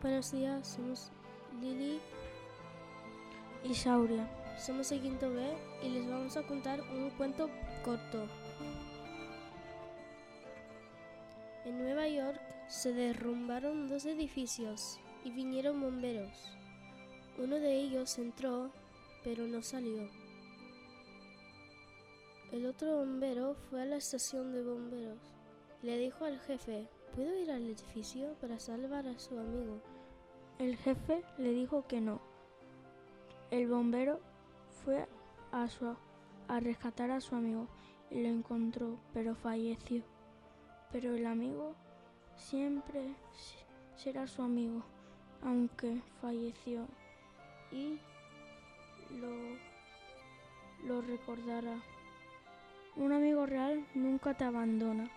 Buenos días, somos Lili y Sauria. Somos el quinto B y les vamos a contar un cuento corto. En Nueva York se derrumbaron dos edificios y vinieron bomberos. Uno de ellos entró, pero no salió. El otro bombero fue a la estación de bomberos. Le dijo al jefe, ¿puedo ir al edificio para salvar a su amigo? El jefe le dijo que no. El bombero fue a, su, a rescatar a su amigo y lo encontró, pero falleció. Pero el amigo siempre será su amigo, aunque falleció, y lo, lo recordará. Un amigo real nunca te abandona.